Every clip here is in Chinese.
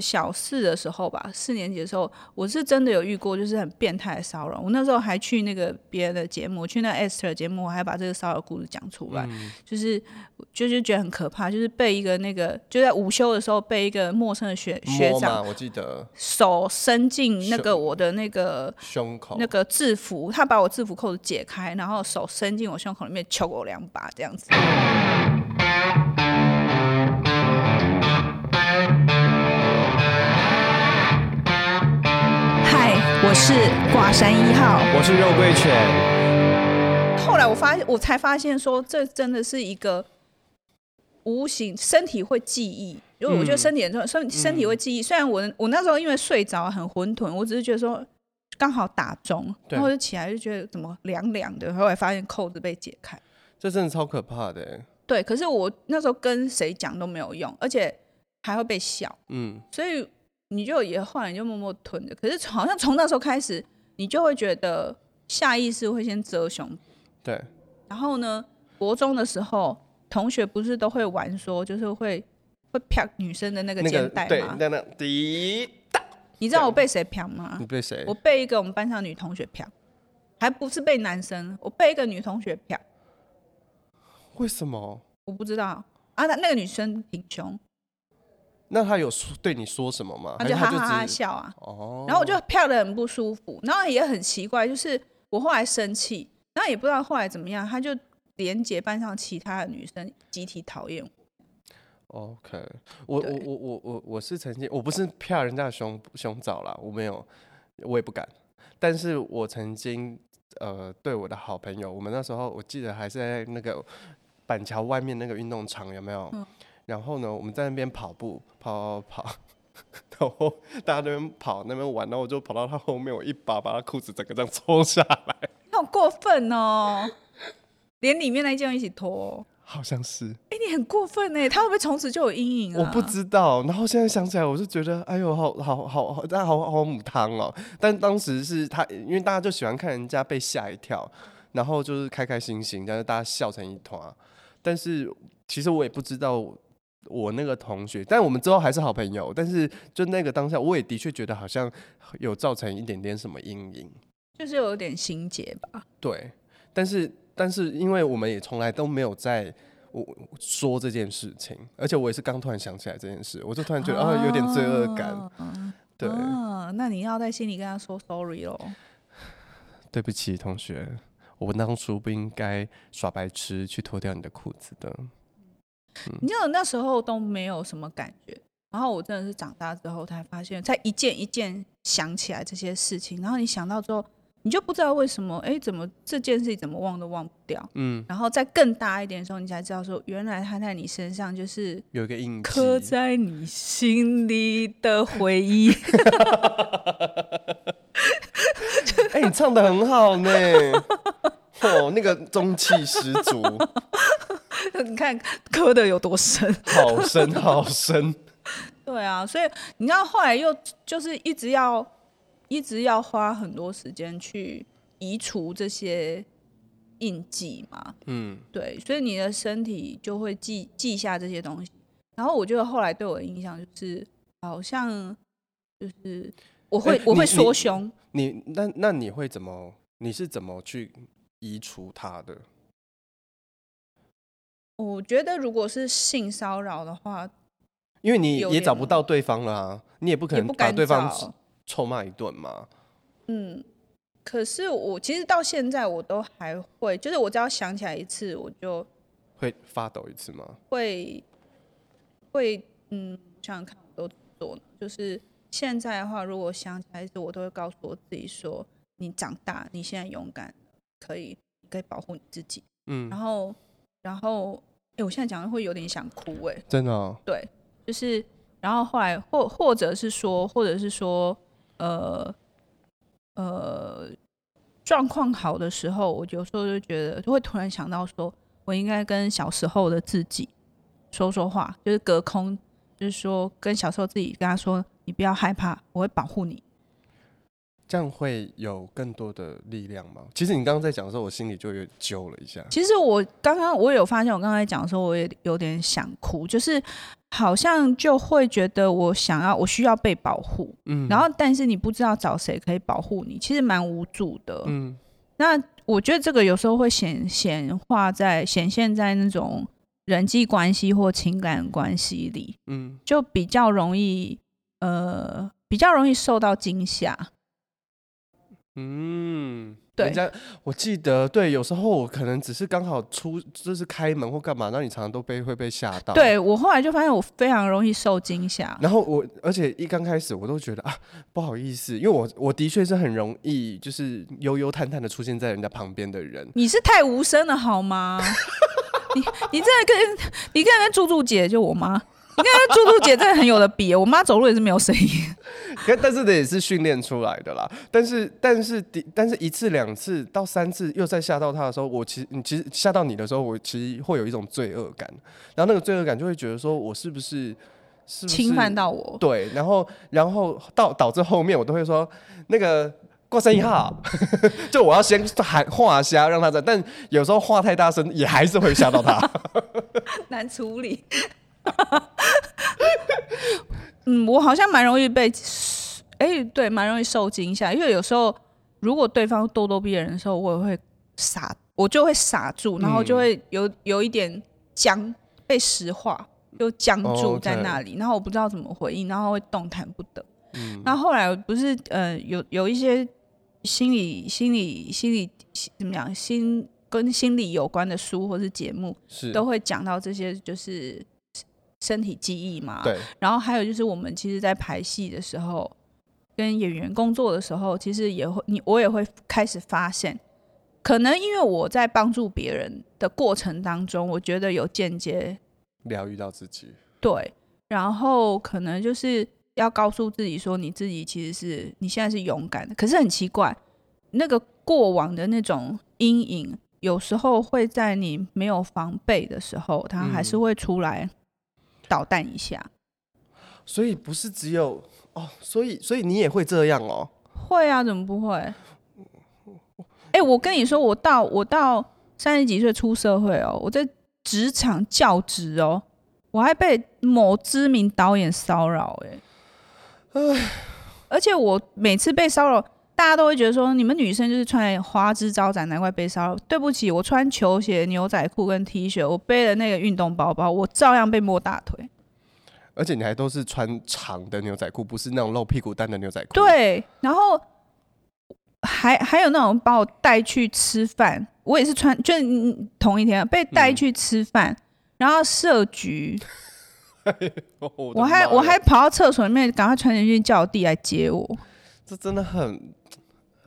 小四的时候吧，四年级的时候，我是真的有遇过，就是很变态的骚扰。我那时候还去那个别人的节目，去那 Esther 节目，我还把这个骚扰故事讲出来，嗯、就是就是觉得很可怕，就是被一个那个就在午休的时候被一个陌生的学学长，我记得手伸进那个我的那个胸口那个制服，他把我制服扣子解开，然后手伸进我胸口里面抽我两把这样子。我是挂山一号，我是肉桂犬。后来我发现，我才发现说，这真的是一个无形，身体会记忆。因为我觉得身体很重要，身身体会记忆。虽然我我那时候因为睡着很混沌，我只是觉得说刚好打中，然后就起来就觉得怎么凉凉的，后来发现扣子被解开，这真的超可怕的。对，可是我那时候跟谁讲都没有用，而且还会被笑。嗯，所以。你就也后来你就默默吞着，可是好像从那时候开始，你就会觉得下意识会先遮胸。对。然后呢，国中的时候，同学不是都会玩说，就是会会啪女生的那个肩带吗？对，那那滴答。你知道我被谁啪吗？你被谁？我被一个我们班上女同学啪，还不是被男生，我被一个女同学啪。为什么？我不知道啊。那那个女生挺凶。那他有说对你说什么吗？他就哈哈哈笑啊，哦，然后我就飘得很不舒服，然后也很奇怪，就是我后来生气，然后也不知道后来怎么样，他就连结班上其他的女生集体讨厌我。OK，我我我我我我是曾经我不是飘人家的胸胸罩啦，我没有，我也不敢，但是我曾经呃对我的好朋友，我们那时候我记得还是在那个板桥外面那个运动场，有没有？嗯然后呢，我们在那边跑步，跑跑跑，然后大家那边跑那边玩，然后我就跑到他后面，我一把把他裤子整个这样抽下来。你好过分哦！连里面那一件一起脱。好像是。哎，你很过分哎！他会不会从此就有阴影啊？我不知道。然后现在想起来，我就觉得，哎呦，好好好好，大家好好母汤哦。但当时是他，因为大家就喜欢看人家被吓一跳，然后就是开开心心，但是大家笑成一团。但是其实我也不知道。我那个同学，但我们之后还是好朋友。但是就那个当下，我也的确觉得好像有造成一点点什么阴影，就是有点心结吧。对，但是但是因为我们也从来都没有在我说这件事情，而且我也是刚突然想起来这件事，我就突然觉得啊、哦、有点罪恶感。对、啊，那你要在心里跟他说 sorry 喽。对不起，同学，我当初不应该耍白痴去脱掉你的裤子的。你知道那时候都没有什么感觉，然后我真的是长大之后才发现，才一件一件想起来这些事情，然后你想到之后，你就不知道为什么，哎，怎么这件事情怎么忘都忘不掉，嗯，然后再更大一点的时候，你才知道说，原来他在你身上就是有一个印记，刻在你心里的回忆。哎，你唱的很好呢，哦，那个中气十足。你看磕的有多深，好 深好深。对啊，所以你知道后来又就是一直要一直要花很多时间去移除这些印记嘛。嗯，对，所以你的身体就会记记下这些东西。然后我觉得后来对我的印象就是，好像就是我会、欸、我会缩胸。你，你那那你会怎么？你是怎么去移除它的？我觉得，如果是性骚扰的话，因为你也找不到对方了啊，你也不可能把对方臭骂一顿嘛。嗯，可是我其实到现在我都还会，就是我只要想起来一次，我就会发抖一次吗？会，会，嗯，想想看，我都做。就是现在的话，如果想起来一次，我都会告诉我自己说：“你长大，你现在勇敢，可以，可以保护你自己。”嗯，然后。然后，哎，我现在讲的会有点想哭，哎，真的哦？对，就是，然后后来或或者是说，或者是说，呃呃，状况好的时候，我有时候就觉得，就会突然想到，说我应该跟小时候的自己说说话，就是隔空，就是说跟小时候自己跟他说，你不要害怕，我会保护你。这样会有更多的力量吗？其实你刚刚在讲的时候，我心里就有揪了一下。其实我刚刚我有发现，我刚才讲的时候，我也有点想哭，就是好像就会觉得我想要，我需要被保护，嗯，然后但是你不知道找谁可以保护你，其实蛮无助的，嗯。那我觉得这个有时候会显显化在显现在那种人际关系或情感关系里，嗯，就比较容易，呃，比较容易受到惊吓。嗯，对，人家我记得，对，有时候我可能只是刚好出，就是开门或干嘛，那你常常都被会被吓到。对，我后来就发现我非常容易受惊吓。然后我，而且一刚开始我都觉得啊，不好意思，因为我我的确是很容易就是悠悠叹叹的出现在人家旁边的人。你是太无声了好吗？你你这跟你跟跟猪猪姐就我妈。你看，猪猪姐真的很有的比，我妈走路也是没有声音。但是这也是训练出来的啦。但是，但是，但是一次、两次到三次又再吓到他的时候，我其实，你其实吓到你的时候，我其实会有一种罪恶感。然后那个罪恶感就会觉得说，我是不是是侵犯到我？对。然后，然后到导致后面我都会说，那个过生一号，就我要先喊话瞎让他在。但有时候话太大声，也还是会吓到他，难处理。嗯，我好像蛮容易被，哎、欸，对，蛮容易受惊吓，因为有时候如果对方咄咄逼人的时候，我也会傻，我就会傻住，然后就会有有一点僵，被石化，就僵住在那里，然后我不知道怎么回应，然后会动弹不得。嗯，那后来不是呃有有一些心理心理心理怎么讲心跟心理有关的书或是节目，是都会讲到这些，就是。身体记忆嘛，对。然后还有就是，我们其实，在排戏的时候，跟演员工作的时候，其实也会，你我也会开始发现，可能因为我在帮助别人的过程当中，我觉得有间接疗愈到自己。对。然后可能就是要告诉自己说，你自己其实是你现在是勇敢的。可是很奇怪，那个过往的那种阴影，有时候会在你没有防备的时候，它还是会出来。捣蛋一下，所以不是只有哦，所以所以你也会这样哦？会啊，怎么不会？哎、欸，我跟你说，我到我到三十几岁出社会哦，我在职场教职哦，我还被某知名导演骚扰哎，唉，而且我每次被骚扰，大家都会觉得说，你们女生就是穿花枝招展，难怪被骚扰。对不起，我穿球鞋、牛仔裤跟 T 恤，我背了那个运动包包，我照样被摸大腿。而且你还都是穿长的牛仔裤，不是那种露屁股蛋的牛仔裤。对，然后还还有那种把我带去吃饭，我也是穿，就同一天被带去吃饭，嗯、然后设局，我，我还我还跑到厕所里面，赶快穿进去叫我弟来接我。这真的很。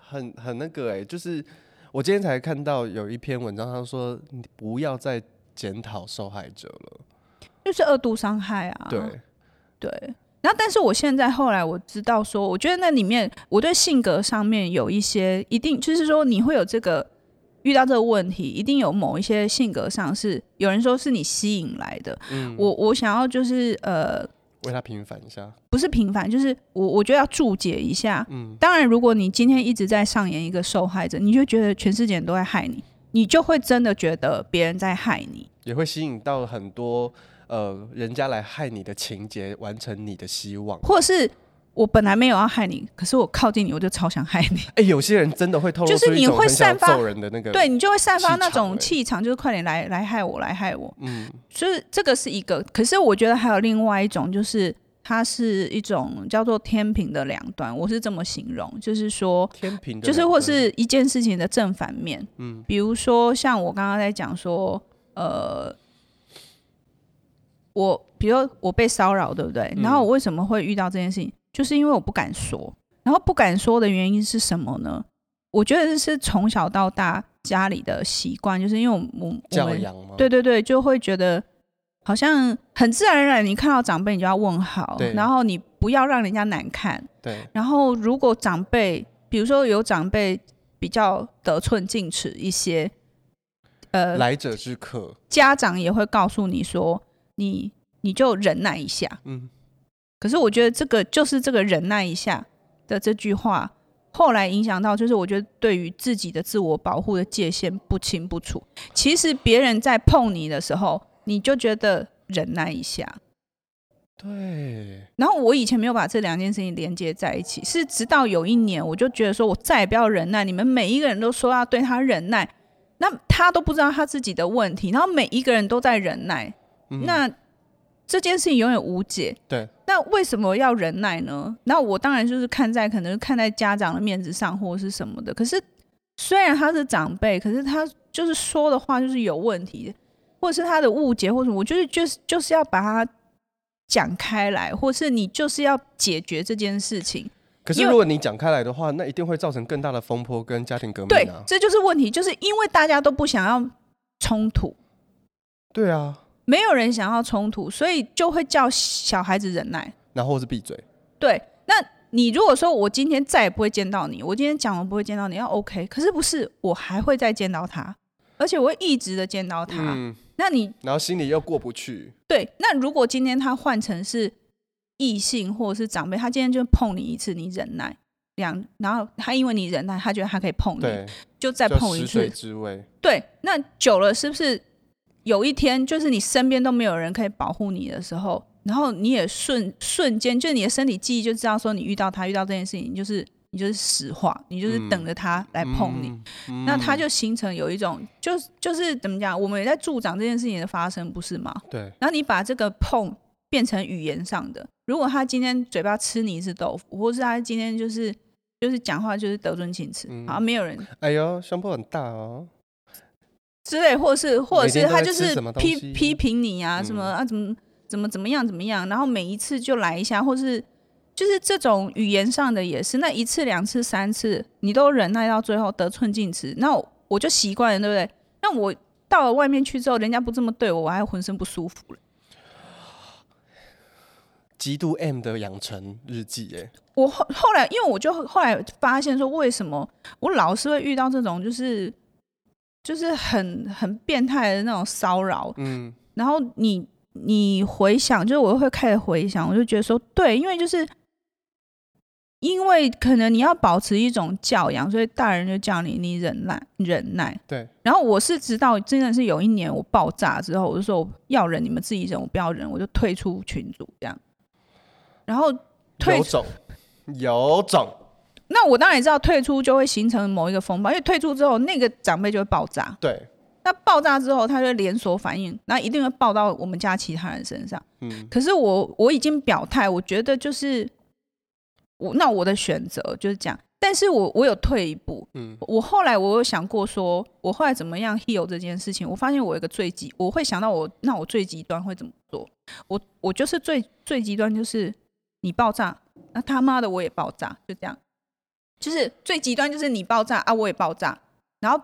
很很那个哎、欸，就是我今天才看到有一篇文章，他说你不要再检讨受害者了，就是二度伤害啊。对对，然后但是我现在后来我知道说，我觉得那里面我对性格上面有一些一定，就是说你会有这个遇到这个问题，一定有某一些性格上是有人说是你吸引来的。嗯，我我想要就是呃。为他平反一下，不是平反，就是我我觉得要注解一下。嗯，当然，如果你今天一直在上演一个受害者，你就觉得全世界人都在害你，你就会真的觉得别人在害你，也会吸引到很多呃人家来害你的情节，完成你的希望，或是。我本来没有要害你，可是我靠近你，我就超想害你。哎、欸，有些人真的会透露出一种很想揍人的那个，对，你就会散发那种气场，就是快点来来害我，来害我。嗯，就是这个是一个，可是我觉得还有另外一种，就是它是一种叫做天平的两端，我是这么形容，就是说天平，就是或是一件事情的正反面。嗯，比如说像我刚刚在讲说，呃，我比如说我被骚扰，对不对？然后我为什么会遇到这件事情？就是因为我不敢说，然后不敢说的原因是什么呢？我觉得是从小到大家里的习惯，就是因为我我教养吗？对对对，就会觉得好像很自然而然，你看到长辈你就要问好，然后你不要让人家难看。对。然后如果长辈，比如说有长辈比较得寸进尺一些，呃，来者之客，家长也会告诉你说，你你就忍耐一下。嗯。可是我觉得这个就是这个忍耐一下的这句话，后来影响到，就是我觉得对于自己的自我保护的界限不清不楚。其实别人在碰你的时候，你就觉得忍耐一下。对。然后我以前没有把这两件事情连接在一起，是直到有一年，我就觉得说我再也不要忍耐。你们每一个人都说要对他忍耐，那他都不知道他自己的问题，然后每一个人都在忍耐，嗯、那。这件事情永远无解。对，那为什么要忍耐呢？那我当然就是看在可能看在家长的面子上，或者是什么的。可是虽然他是长辈，可是他就是说的话就是有问题，或者是他的误解，或者我就是就是就是要把它讲开来，或是你就是要解决这件事情。可是如果你讲开来的话，那一定会造成更大的风波跟家庭革命啊。对，这就是问题，就是因为大家都不想要冲突。对啊。没有人想要冲突，所以就会叫小孩子忍耐，然后是闭嘴。对，那你如果说我今天再也不会见到你，我今天讲我不会见到你，要 OK。可是不是，我还会再见到他，而且我会一直的见到他。嗯，那你然后心里又过不去。对，那如果今天他换成是异性或者是长辈，他今天就碰你一次，你忍耐两，然后他因为你忍耐，他觉得他可以碰你，就再碰一次。对，那久了是不是？有一天，就是你身边都没有人可以保护你的时候，然后你也瞬瞬间，就你的身体记忆就知道说，你遇到他遇到这件事情，你就是你就是实话，你就是等着他来碰你，那他就形成有一种，就是就是怎么讲，我们也在助长这件事情的发生，不是吗？对。然后你把这个碰变成语言上的，如果他今天嘴巴吃你一次豆腐，或是他今天就是就是讲话就是得寸进尺，好像没有人。哎呦，胸部很大哦。之类，或者是，或者是他就是批批评你啊，什么啊，怎么怎么怎么样怎么样，然后每一次就来一下，或是就是这种语言上的也是，那一次两次三次，你都忍耐到最后得寸进尺，那我就习惯了，对不对？那我到了外面去之后，人家不这么对我，我还浑身不舒服了。极度 M 的养成日记，哎，我后后来，因为我就后来发现说，为什么我老是会遇到这种，就是。就是很很变态的那种骚扰，嗯，然后你你回想，就是我会开始回想，我就觉得说，对，因为就是因为可能你要保持一种教养，所以大人就叫你你忍耐忍耐，对。然后我是直到真的是有一年我爆炸之后，我就说我要忍，你们自己忍，我不要忍，我就退出群组这样。然后退出，有种。那我当然也知道退出就会形成某一个风暴，因为退出之后那个长辈就会爆炸。对。那爆炸之后，他就连锁反应，那一定会爆到我们家其他人身上。嗯。可是我我已经表态，我觉得就是我那我的选择就是这样。但是我我有退一步。嗯。我后来我有想过说，我后来怎么样 heal 这件事情？我发现我有一个最极，我会想到我那我最极端会怎么做？我我就是最最极端就是你爆炸，那他妈的我也爆炸，就这样。就是最极端，就是你爆炸啊，我也爆炸，然后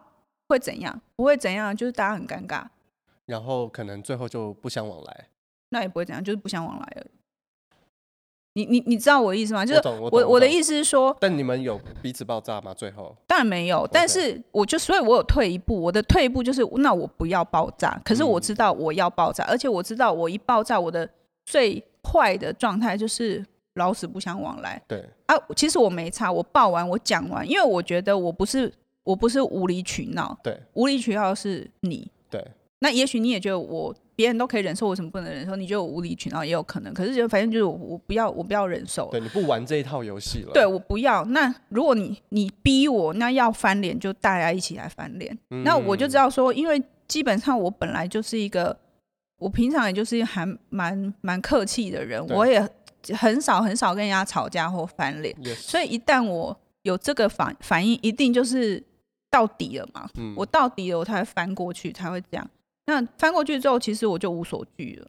会怎样？不会怎样，就是大家很尴尬，然后可能最后就不相往来。那也不会怎样，就是不相往来而已。你你你知道我的意思吗？就是我我，我的意思是说，但你们有彼此爆炸吗？最后当然没有但是我就所以，我有退一步。我的退一步就是，那我不要爆炸。可是我知道我要爆炸，嗯、而且我知道我一爆炸，我的最坏的状态就是。老死不相往来。对啊，其实我没差，我报完我讲完，因为我觉得我不是我不是无理取闹。对，无理取闹是你。对，那也许你也觉得我别人都可以忍受，我为什么不能忍受？你觉得我无理取闹也有可能，可是就反正就是我我不要我不要忍受。对，你不玩这一套游戏了。对，我不要。那如果你你逼我，那要翻脸就大家一起来翻脸。嗯、那我就知道说，因为基本上我本来就是一个，我平常也就是还蛮蛮客气的人，我也。很少很少跟人家吵架或翻脸，Yes. 所以一旦我有这个反反应，一定就是到底了嘛。嗯、我到底了，我才会翻过去，才会这样。那翻过去之后，其实我就无所惧了。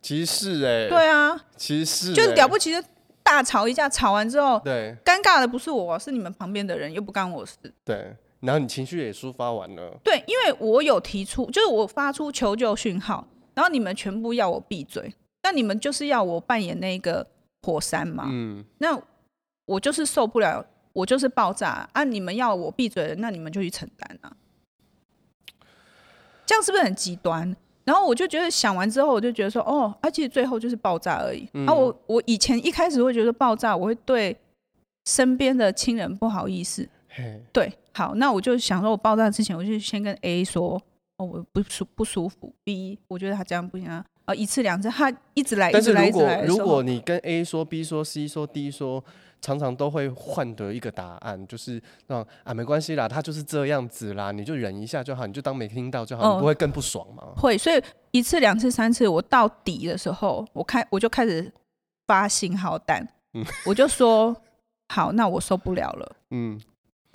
其实是哎、欸，对啊，其实就是了不起，就大吵一架，吵完之后，对，尴尬的不是我，是你们旁边的人，又不干我事。对，然后你情绪也抒发完了。对，因为我有提出，就是我发出求救讯号，然后你们全部要我闭嘴。那你们就是要我扮演那个火山嘛？嗯，那我就是受不了，我就是爆炸啊！你们要我闭嘴，那你们就去承担啊！这样是不是很极端？然后我就觉得想完之后，我就觉得说，哦，啊，其实最后就是爆炸而已。嗯、啊，我我以前一开始会觉得爆炸，我会对身边的亲人不好意思。嘿，对，好，那我就想说，我爆炸之前，我就先跟 A 说，哦，我不舒不舒服。B，我觉得他这样不行啊，啊，一次两次，他一直来，但是如果来如果你跟 A 说，B 说，C 说，D 说。常常都会换得一个答案，就是让啊没关系啦，他就是这样子啦，你就忍一下就好，你就当没听到就好，哦、你不会更不爽吗？会，所以一次、两次、三次，我到底的时候，我开我就开始发信号弹，嗯，我就说好，那我受不了了，嗯，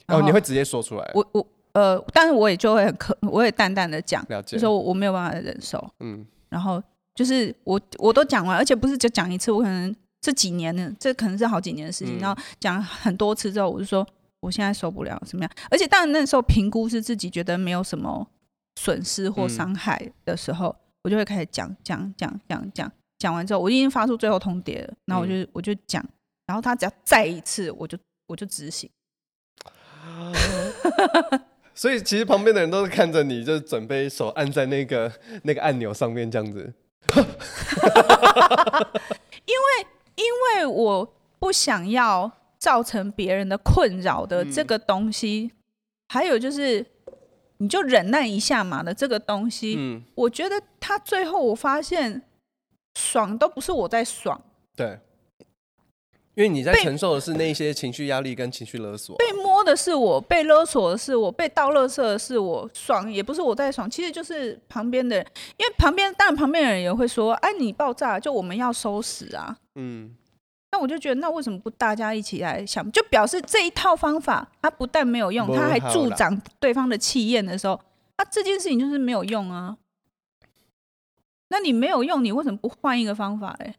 哦，你会直接说出来，我我呃，但是我也就会很可，我也淡淡的讲，就说我没有办法忍受，嗯，然后就是我我都讲完，而且不是就讲一次，我可能。这几年呢，这可能是好几年的事情。嗯、然后讲很多次之后，我就说我现在受不了，什么样？而且当然那时候评估是自己觉得没有什么损失或伤害的时候，嗯、我就会开始讲讲讲讲讲。讲完之后，我已经发出最后通牒了。然后我就、嗯、我就讲，然后他只要再一次，我就我就执行。所以其实旁边的人都是看着你，就准备手按在那个那个按钮上面这样子。因为。因为我不想要造成别人的困扰的这个东西，嗯、还有就是你就忍耐一下嘛的这个东西，嗯、我觉得他最后我发现爽都不是我在爽，对，因为你在承受的是那些情绪压力跟情绪勒索，被摸的是我，被勒索的是我，被倒垃圾的是我，爽也不是我在爽，其实就是旁边的人，因为旁边当然旁边的人也会说，哎，你爆炸就我们要收拾啊。嗯，那我就觉得，那为什么不大家一起来想？就表示这一套方法，它不但没有用，它还助长对方的气焰的时候，那这件事情就是没有用啊。那你没有用，你为什么不换一个方法嘞？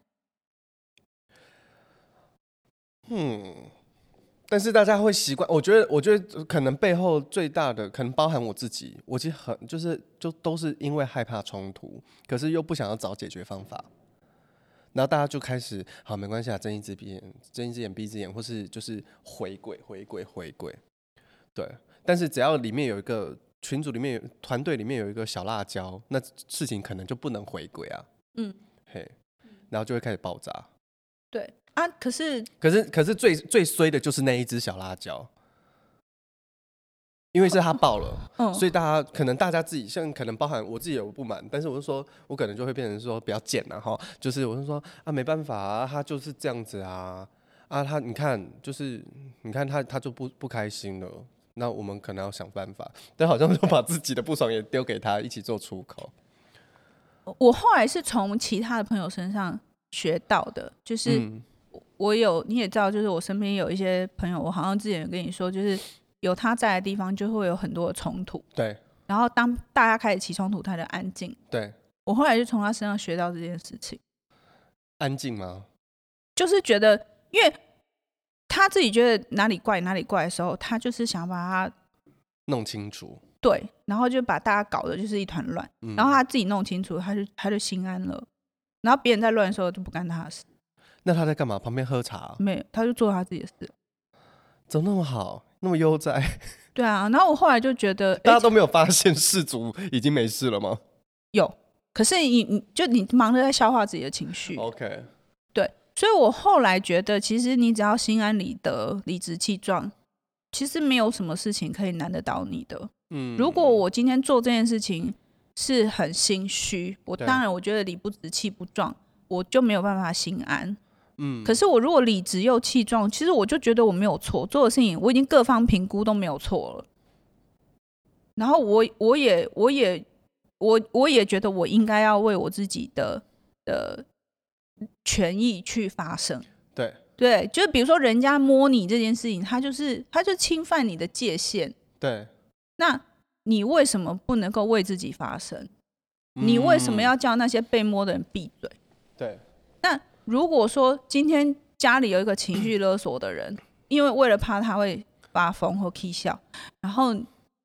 嗯，但是大家会习惯。我觉得，我觉得可能背后最大的，可能包含我自己，我其实很就是就都是因为害怕冲突，可是又不想要找解决方法。然后大家就开始，好，没关系啊，睁一只闭眼，睁一只眼闭一只眼，或是就是回归，回归，回归，对。但是只要里面有一个群组里面有团队里面有一个小辣椒，那事情可能就不能回归啊。嗯，嘿，然后就会开始爆炸。对啊，可是可是可是最最衰的就是那一只小辣椒。因为是他爆了，所以大家可能大家自己像可能包含我自己有不满，但是我就说我可能就会变成说比较贱了哈，就是我就说啊没办法啊，他就是这样子啊啊他你看就是你看他他就不不开心了，那我们可能要想办法，但好像就把自己的不爽也丢给他一起做出口。我后来是从其他的朋友身上学到的，就是我有你也知道，就是我身边有一些朋友，我好像之前有跟你说，就是。有他在的地方，就会有很多的冲突。对。然后当大家开始起冲突，他就安静。对。我后来就从他身上学到这件事情。安静吗？就是觉得，因为他自己觉得哪里怪哪里怪的时候，他就是想把它弄清楚。对。然后就把大家搞得就是一团乱。嗯。然后他自己弄清楚，他就他就心安了。然后别人在乱的时候就不干他的事。那他在干嘛？旁边喝茶？没有，他就做他自己的事。怎么那么好？那么悠哉，对啊，然后我后来就觉得，大家都没有发现氏族已经没事了吗？有，可是你你就你忙着在消化自己的情绪，OK，对，所以我后来觉得，其实你只要心安理得、理直气壮，其实没有什么事情可以难得倒你的。嗯，如果我今天做这件事情是很心虚，我当然我觉得理不直气不壮，我就没有办法心安。嗯，可是我如果理直又气壮，其实我就觉得我没有错，做的事情我已经各方评估都没有错了。然后我我也我也我我也觉得我应该要为我自己的的权益去发声。对对，就是比如说人家摸你这件事情，他就是他就侵犯你的界限。对，那你为什么不能够为自己发声？你为什么要叫那些被摸的人闭嘴？如果说今天家里有一个情绪勒索的人，因为为了怕他会发疯或 k 笑，然后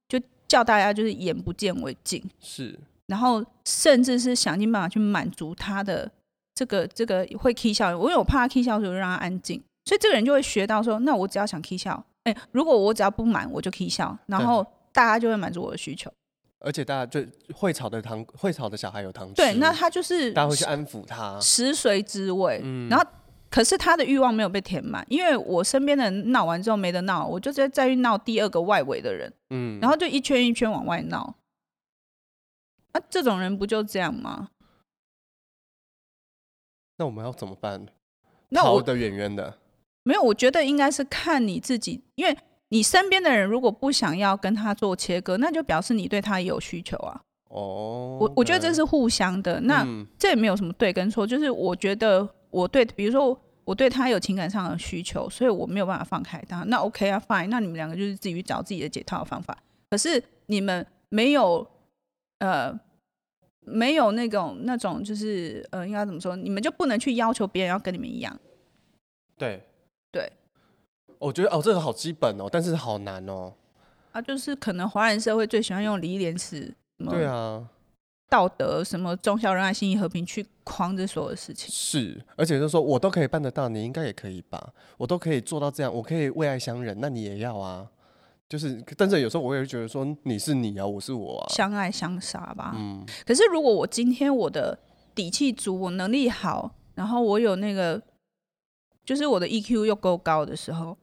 就叫大家就是眼不见为净，是，然后甚至是想尽办法去满足他的这个这个会 k 笑，我因为我怕他 k 笑，的时候就让他安静，所以这个人就会学到说，那我只要想 k 笑，哎，如果我只要不满，我就 k 笑，然后大家就会满足我的需求。而且大家就会吵的糖，会吵的小孩有糖吃。对，那他就是大家会去安抚他，食髓知味。嗯，然后可是他的欲望没有被填满，因为我身边的人闹完之后没得闹，我就在再去闹第二个外围的人，嗯，然后就一圈一圈往外闹。啊，这种人不就这样吗？那我们要怎么办？逃得远远的。没有，我觉得应该是看你自己，因为你身边的人如果不想要跟他做切割，那就表示你对他也有需求啊。哦，我我觉得这是互相的，那、嗯、这也没有什么对跟错，就是我觉得我对，比如说我对他有情感上的需求，所以我没有办法放开他，那 OK 啊，Fine，那你们两个就是自己去找自己的解套的方法。可是你们没有，呃，没有那种那种就是呃，应该怎么说？你们就不能去要求别人要跟你们一样。对，我觉得哦，这个好基本哦，但是好难哦。啊，就是可能华人社会最喜欢用礼义廉耻，对啊，道德什么忠孝仁爱信义和平去框着所有的事情。是，而且就是说我都可以办得到，你应该也可以吧？我都可以做到这样，我可以为爱相忍，那你也要啊。就是，但是有时候我也会觉得说，你是你啊，我是我啊，相爱相杀吧。嗯。可是如果我今天我的底气足，我能力好，然后我有那个。就是我的 EQ 又够高的时候，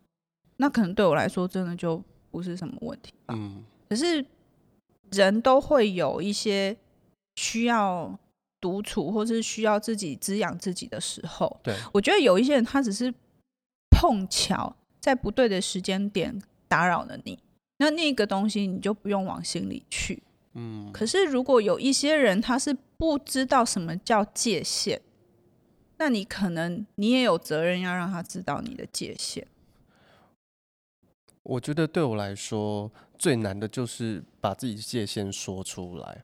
那可能对我来说真的就不是什么问题吧。嗯。可是人都会有一些需要独处，或是需要自己滋养自己的时候。对。我觉得有一些人他只是碰巧在不对的时间点打扰了你，那那个东西你就不用往心里去。嗯。可是如果有一些人他是不知道什么叫界限。那你可能你也有责任要让他知道你的界限。我觉得对我来说最难的就是把自己的界限说出来。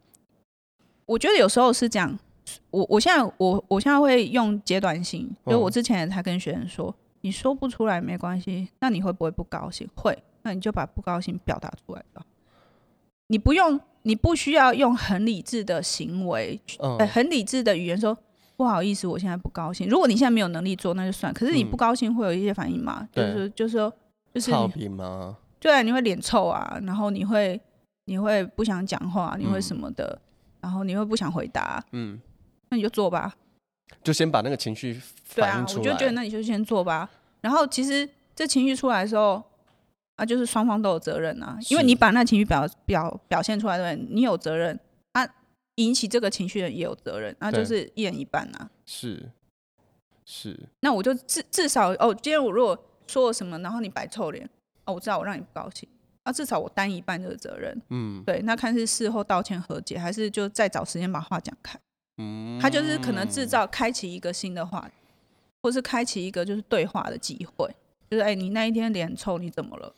我觉得有时候是这样，我我现在我我现在会用阶段性，就我之前也才跟学生说，你说不出来没关系，那你会不会不高兴？会，那你就把不高兴表达出来吧。你不用，你不需要用很理智的行为，呃，很理智的语言说。不好意思，我现在不高兴。如果你现在没有能力做，那就算。可是你不高兴会有一些反应嘛？嗯、就是就是说，就是臭皮吗？对啊，你会脸臭啊，然后你会你会不想讲话，你会什么的，嗯、然后你会不想回答。嗯，那你就做吧，就先把那个情绪反映出来。对啊，我就觉得那你就先做吧。然后其实这情绪出来的时候啊，就是双方都有责任啊，因为你把那情绪表表表现出来，对，你有责任啊。引起这个情绪的人也有责任，那就是一人一半、啊。是是。那我就至至少哦，今天我如果说了什么，然后你摆臭脸，哦，我知道我让你不高兴，那至少我担一半这个责任。嗯，对。那看是事后道歉和解，还是就再找时间把话讲开。嗯。他就是可能制造开启一个新的话题，或是开启一个就是对话的机会，就是哎，你那一天脸臭，你怎么了？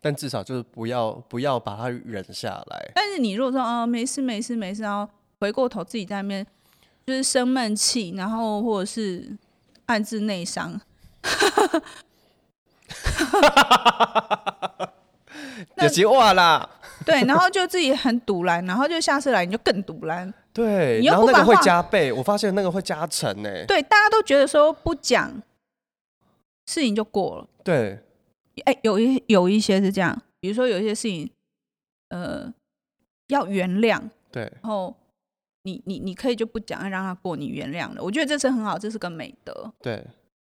但至少就是不要不要把它忍下来。但是你如果说啊、哦、没事没事没事，然后回过头自己在那边就是生闷气，然后或者是暗自内伤，有机会啦。对，然后就自己很堵然，然后就下次来你就更堵然。对，然后那个会加倍，我发现那个会加成呢。对，大家都觉得说不讲事情就过了。对。哎、欸，有一有一些是这样，比如说有一些事情，呃，要原谅，对，然后你你你可以就不讲，让他过，你原谅了，我觉得这是很好，这是个美德，对。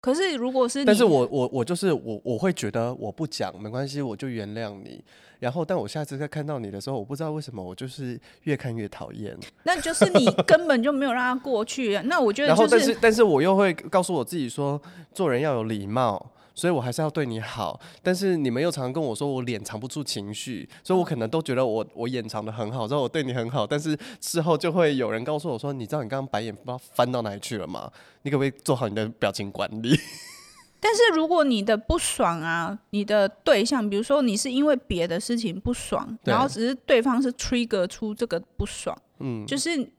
可是如果是，但是我我我就是我我会觉得我不讲没关系，我就原谅你。然后，但我下次再看到你的时候，我不知道为什么我就是越看越讨厌。那就是你根本就没有让他过去。那我觉得、就是，然后但是但是我又会告诉我自己说，做人要有礼貌。所以我还是要对你好，但是你们又常常跟我说我脸藏不住情绪，所以我可能都觉得我我掩藏的很好，之后我对你很好，但是事后就会有人告诉我说，你知道你刚刚白眼不知道翻到哪里去了吗？你可不可以做好你的表情管理？但是如果你的不爽啊，你的对象，比如说你是因为别的事情不爽，然后只是对方是 trigger 出这个不爽，嗯，就是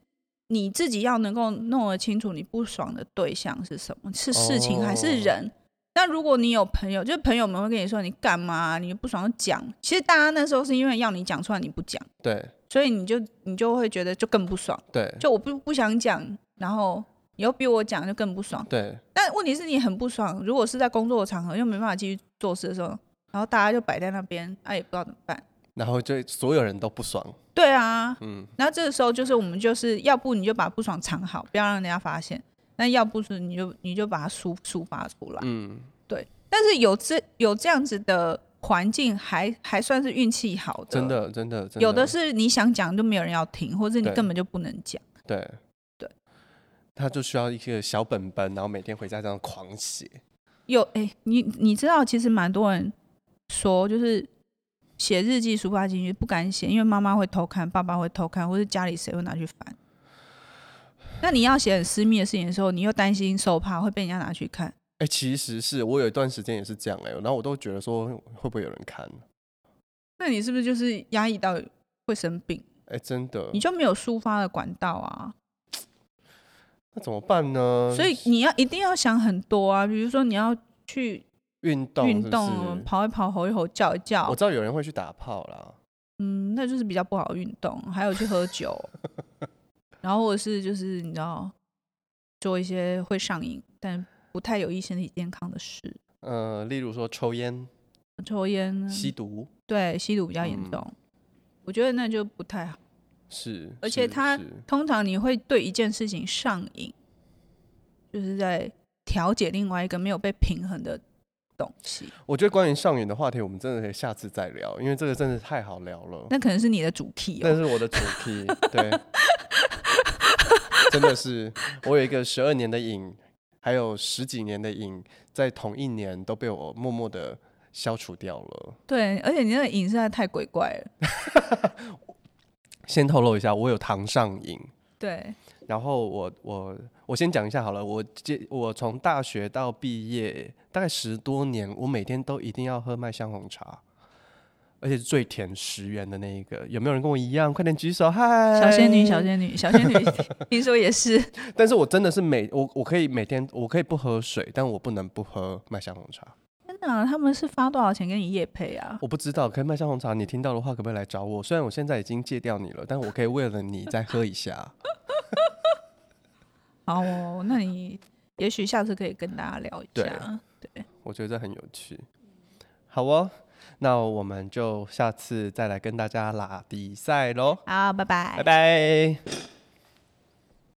你自己要能够弄得清楚你不爽的对象是什么，是事情还是人？哦那如果你有朋友，就是朋友们会跟你说你干嘛，你不爽讲。其实大家那时候是因为要你讲出来，你不讲，对，所以你就你就会觉得就更不爽，对，就我不不想讲，然后你又逼我讲，就更不爽，对。但问题是你很不爽，如果是在工作的场合又没办法继续做事的时候，然后大家就摆在那边，哎、啊，也不知道怎么办，然后就所有人都不爽，对啊，嗯，然后这个时候就是我们就是要不你就把不爽藏好，不要让人家发现。那要不是你就你就把它抒抒发出来，嗯，对。但是有这有这样子的环境还，还还算是运气好的。真的真的，真的有的是你想讲就没有人要听，或者你根本就不能讲。对对，对他就需要一个小本本，然后每天回家这样狂写。有哎、欸，你你知道，其实蛮多人说，就是写日记抒发情绪不敢写，因为妈妈会偷看，爸爸会偷看，或者家里谁会拿去翻。那你要写很私密的事情的时候，你又担心受怕会被人家拿去看。哎、欸，其实是我有一段时间也是这样哎、欸，然后我都觉得说会不会有人看？那你是不是就是压抑到会生病？哎、欸，真的，你就没有抒发的管道啊？那怎么办呢？所以你要一定要想很多啊，比如说你要去运动，运动，跑一跑，吼一吼，叫一叫。我知道有人会去打炮啦，嗯，那就是比较不好运动。还有去喝酒，然后或者是就是你知道做一些会上瘾但不太有益身体健康的事。呃，例如说抽烟、抽烟、吸毒，对，吸毒比较严重。嗯、我觉得那就不太好。是，而且他通常你会对一件事情上瘾，就是在调节另外一个没有被平衡的东西。我觉得关于上瘾的话题，我们真的可以下次再聊，因为这个真的太好聊了。那可能是你的主题，那是我的主题，对，真的是我有一个十二年的瘾，还有十几年的瘾，在同一年都被我默默的消除掉了。对，而且你那个瘾实在太鬼怪了。先透露一下，我有糖上瘾。对。然后我我我先讲一下好了，我接我从大学到毕业大概十多年，我每天都一定要喝麦香红茶，而且是最甜十元的那一个。有没有人跟我一样？快点举手！嗨，小仙女，小仙女，小仙女，听说也是。但是我真的是每我我可以每天我可以不喝水，但我不能不喝麦香红茶。那他们是发多少钱给你夜配啊？我不知道，可以麦香红茶，你听到的话可不可以来找我？虽然我现在已经戒掉你了，但我可以为了你再喝一下。好哦，那你也许下次可以跟大家聊一下。对，对我觉得很有趣。好哦，那我们就下次再来跟大家拉比赛喽。好，拜拜，拜拜。